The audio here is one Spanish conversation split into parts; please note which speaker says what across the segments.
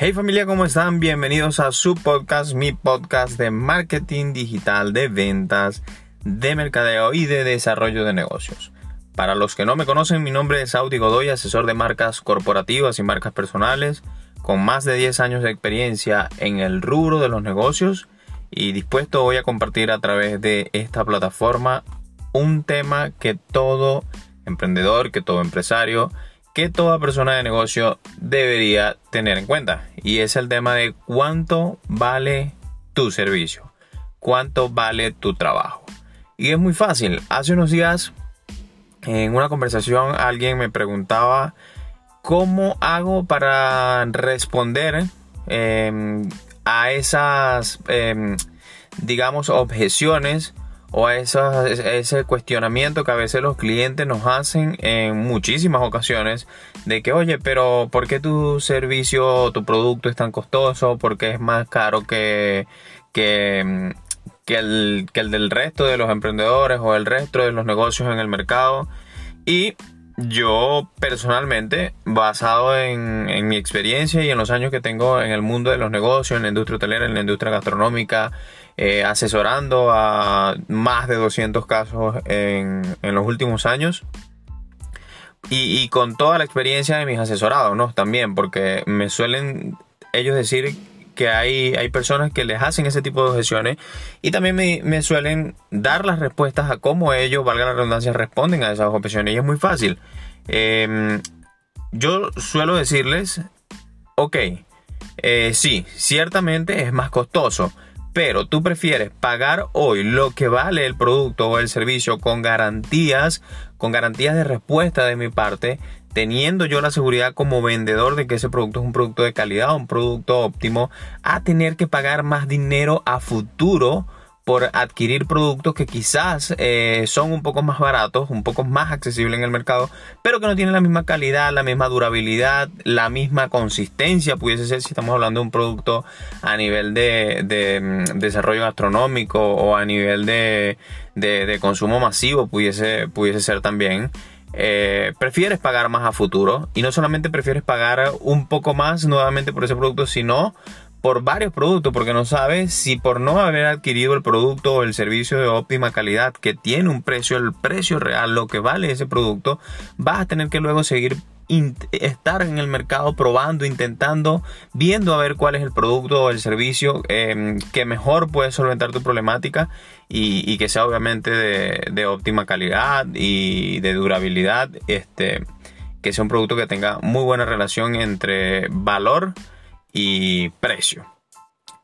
Speaker 1: Hey familia, ¿cómo están? Bienvenidos a su podcast, mi podcast de marketing digital, de ventas, de mercadeo y de desarrollo de negocios. Para los que no me conocen, mi nombre es Audi Godoy, asesor de marcas corporativas y marcas personales, con más de 10 años de experiencia en el rubro de los negocios y dispuesto voy a compartir a través de esta plataforma un tema que todo emprendedor, que todo empresario, que toda persona de negocio debería tener en cuenta. Y es el tema de cuánto vale tu servicio, cuánto vale tu trabajo. Y es muy fácil. Hace unos días en una conversación alguien me preguntaba cómo hago para responder em, a esas, em, digamos, objeciones o a ese cuestionamiento que a veces los clientes nos hacen en muchísimas ocasiones de que, oye, pero ¿por qué tu servicio o tu producto es tan costoso? ¿Por qué es más caro que, que, que, el, que el del resto de los emprendedores o el resto de los negocios en el mercado? Y yo personalmente, basado en, mi experiencia y en los años que tengo en el mundo de los negocios, en la industria hotelera, en la industria gastronómica, eh, asesorando a más de 200 casos en, los últimos años. Y, con toda la experiencia de mis asesorados, ¿no? También, porque me suelen ellos decir que hay, hay personas que les hacen ese tipo de objeciones y también me, suelen dar las respuestas a cómo ellos, valga la redundancia, responden a esas objeciones. Y es muy fácil. Em, yo suelo decirles, ok, eh, sí, ciertamente es más costoso, pero tú prefieres pagar hoy lo que vale el producto o el servicio con garantías, con garantías de respuesta de mi parte, teniendo yo la seguridad como vendedor de que ese producto es un producto de calidad, un producto óptimo, a tener que pagar más dinero a futuro por adquirir productos que quizás eh, son un poco más baratos, un poco más accesibles en el mercado, pero que no tienen la misma calidad, la misma durabilidad, la misma consistencia, pudiese ser si estamos hablando de un producto a nivel de, mm, desarrollo gastronómico o a nivel de, consumo masivo, pudiese, pudiese ser también. Eh, prefieres pagar más a futuro y no solamente prefieres pagar un poco más nuevamente por ese producto, sino por varios productos porque no sabes si por no haber adquirido el producto o el servicio de óptima calidad que tiene un precio, el precio real, lo que vale ese producto, vas a tener que luego seguir estar en el mercado probando, intentando, viendo a ver cuál es el producto o el servicio em, que mejor puede solventar tu problemática y, que sea obviamente de, óptima calidad y de durabilidad, este, que sea un producto que tenga muy buena relación entre valor y precio.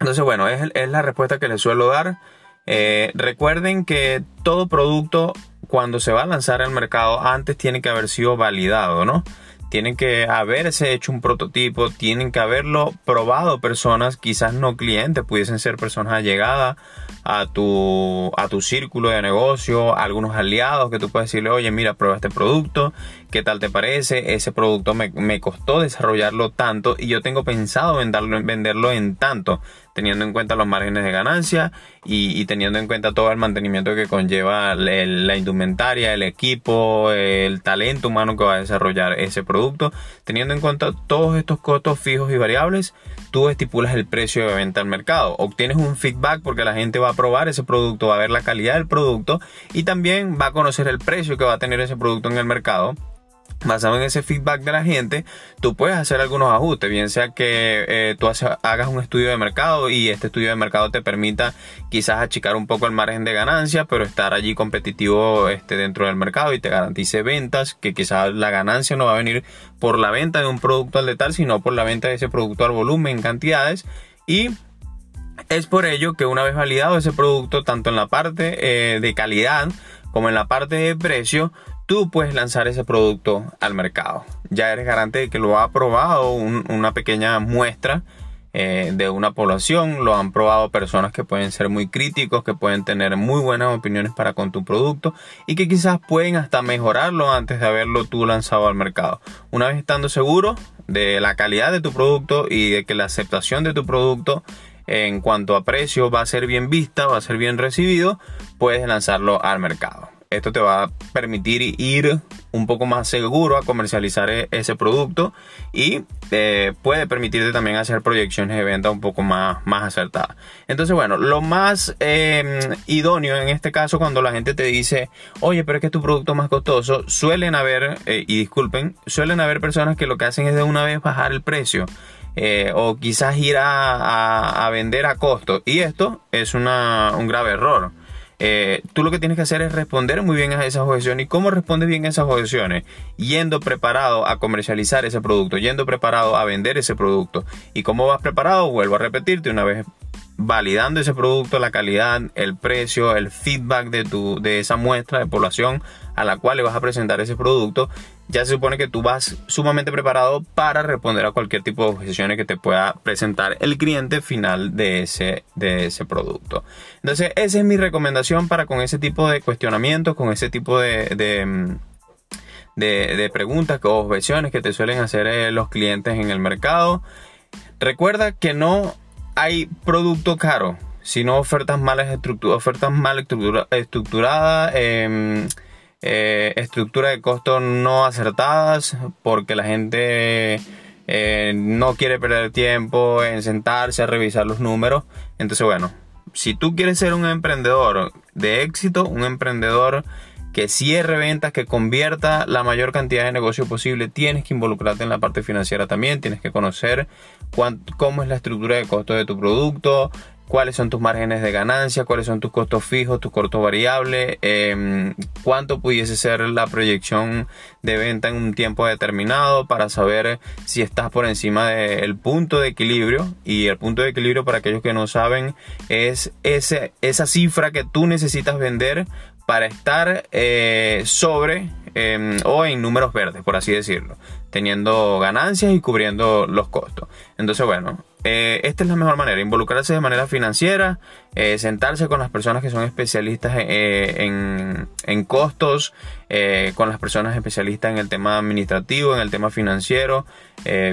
Speaker 1: Entonces, bueno, es, la respuesta que les suelo dar. Eh, recuerden que todo producto cuando se va a lanzar al mercado antes tiene que haber sido validado, ¿no? Tienen que haberse hecho un prototipo, tienen que haberlo probado personas, quizás no clientes, pudiesen ser personas allegadas a tu, a tu círculo de negocio, algunos aliados que tú puedes decirle, oye, mira, prueba este producto, ¿qué tal te parece? Ese producto me, me costó desarrollarlo tanto y yo tengo pensado venderlo, venderlo en tanto, teniendo en cuenta los márgenes de ganancia y, teniendo en cuenta todo el mantenimiento que conlleva la indumentaria, el equipo, el talento humano que va a desarrollar ese producto, teniendo en cuenta todos estos costos fijos y variables, tú estipulas el precio de venta al mercado, obtienes un feedback porque la gente va a probar ese producto, va a ver la calidad del producto y también va a conocer el precio que va a tener ese producto en el mercado basado en ese feedback de la gente, tú puedes hacer algunos ajustes, bien sea que eh, tú hagas un estudio de mercado y este estudio de mercado te permita quizás achicar un poco el margen de ganancia, pero estar allí competitivo este, dentro del mercado y te garantice ventas, que quizás la ganancia no va a venir por la venta de un producto al detalle, sino por la venta de ese producto al volumen en cantidades. Y es por ello que una vez validado ese producto, tanto en la parte eh, de calidad como en la parte de precio, tú puedes lanzar ese producto al mercado. Ya eres garante de que lo ha probado una pequeña muestra eh, de una población, lo han probado personas que pueden ser muy críticos, que pueden tener muy buenas opiniones para con tu producto y que quizás pueden hasta mejorarlo antes de haberlo tú lanzado al mercado. Una vez estando seguro de la calidad de tu producto y de que la aceptación de tu producto en cuanto a precio va a ser bien vista, va a ser bien recibido, puedes lanzarlo al mercado. Esto te va a permitir ir un poco más seguro a comercializar e-, ese producto y eh, puede permitirte también hacer proyecciones de venta un poco más, más acertadas. Entonces, bueno, lo más em, idóneo en este caso cuando la gente te dice, oye, pero es que tu producto es más costoso, suelen haber, eh, y disculpen, suelen haber personas que lo que hacen es de una vez bajar el precio. Eh, o quizás ir a, a, vender a costo. Y esto es una, un grave error. Eh, tú lo que tienes que hacer es responder muy bien a esas objeciones. ¿Y cómo respondes bien a esas objeciones? Yendo preparado a comercializar ese producto, yendo preparado a vender ese producto. ¿Y cómo vas preparado? Vuelvo a repetirte una vez validando ese producto, la calidad, el precio, el feedback de, tu, de esa muestra de población a la cual le vas a presentar ese producto, ya se supone que tú vas sumamente preparado para responder a cualquier tipo de objeciones que te pueda presentar el cliente final de ese, de ese producto. Entonces, esa es mi recomendación para con ese tipo de cuestionamientos, con ese tipo de, de, de, preguntas o objeciones que te suelen hacer eh, los clientes en el mercado. Recuerda que no hay producto caro, sino ofertas ofertas mal estructuradas, em, eh, estructura de costos no acertadas, porque la gente eh, no quiere perder tiempo en sentarse a revisar los números. Entonces, bueno, si tú quieres ser un emprendedor de éxito, un emprendedor que cierre ventas, que convierta la mayor cantidad de negocio posible, tienes que involucrarte en la parte financiera también, tienes que conocer cómo es la estructura de costo de tu producto, cuáles son tus márgenes de ganancia, cuáles son tus costos fijos, tus costos variables, em, cuánto pudiese ser la proyección de venta en un tiempo determinado para saber si estás por encima del punto de equilibrio. Y el punto de equilibrio, para aquellos que no saben, es ese, esa cifra que tú necesitas vender para estar eh, sobre em, o en números verdes, por así decirlo, teniendo ganancias y cubriendo los costos. Entonces, bueno, eh, esta es la mejor manera, involucrarse de manera financiera, eh, sentarse con las personas que son especialistas en, en, costos, con las personas especialistas en el tema administrativo, en el tema financiero,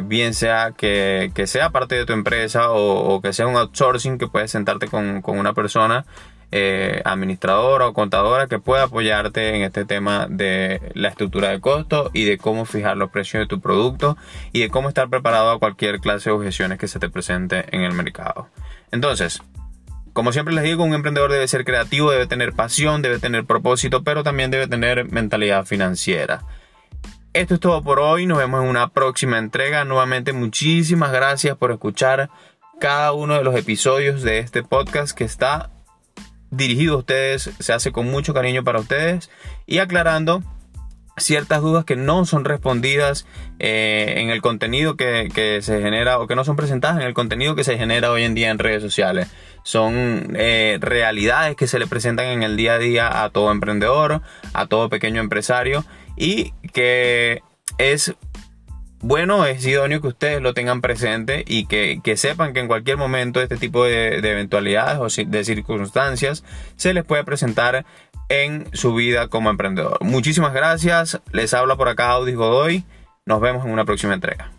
Speaker 1: bien sea que, que, sea parte de tu empresa o, o, que sea un outsourcing que puedes sentarte con, con una persona eh, administradora o contadora que pueda apoyarte en este tema de la estructura de costo y de cómo fijar los precios de tu producto y de cómo estar preparado a cualquier clase de objeciones que se te presente en el mercado. Entonces, como siempre les digo, un emprendedor debe ser creativo, debe tener pasión, debe tener propósito, pero también debe tener mentalidad financiera. Esto es todo por hoy, nos vemos en una próxima entrega. Nuevamente muchísimas gracias por escuchar cada uno de los episodios de este podcast que está dirigido a ustedes, se hace con mucho cariño para ustedes y aclarando ciertas dudas que no son respondidas eh, en el contenido que, se genera o que no son presentadas en el contenido que se genera hoy en día en redes sociales. Son eh, realidades que se le presentan en el día a día a todo emprendedor, a todo pequeño empresario y que es bueno, es idóneo que ustedes lo tengan presente y que, sepan que en cualquier momento este tipo de, eventualidades o de circunstancias se les puede presentar en su vida como emprendedor. Muchísimas gracias. Les habla por acá Audis Godoy. Nos vemos en una próxima entrega.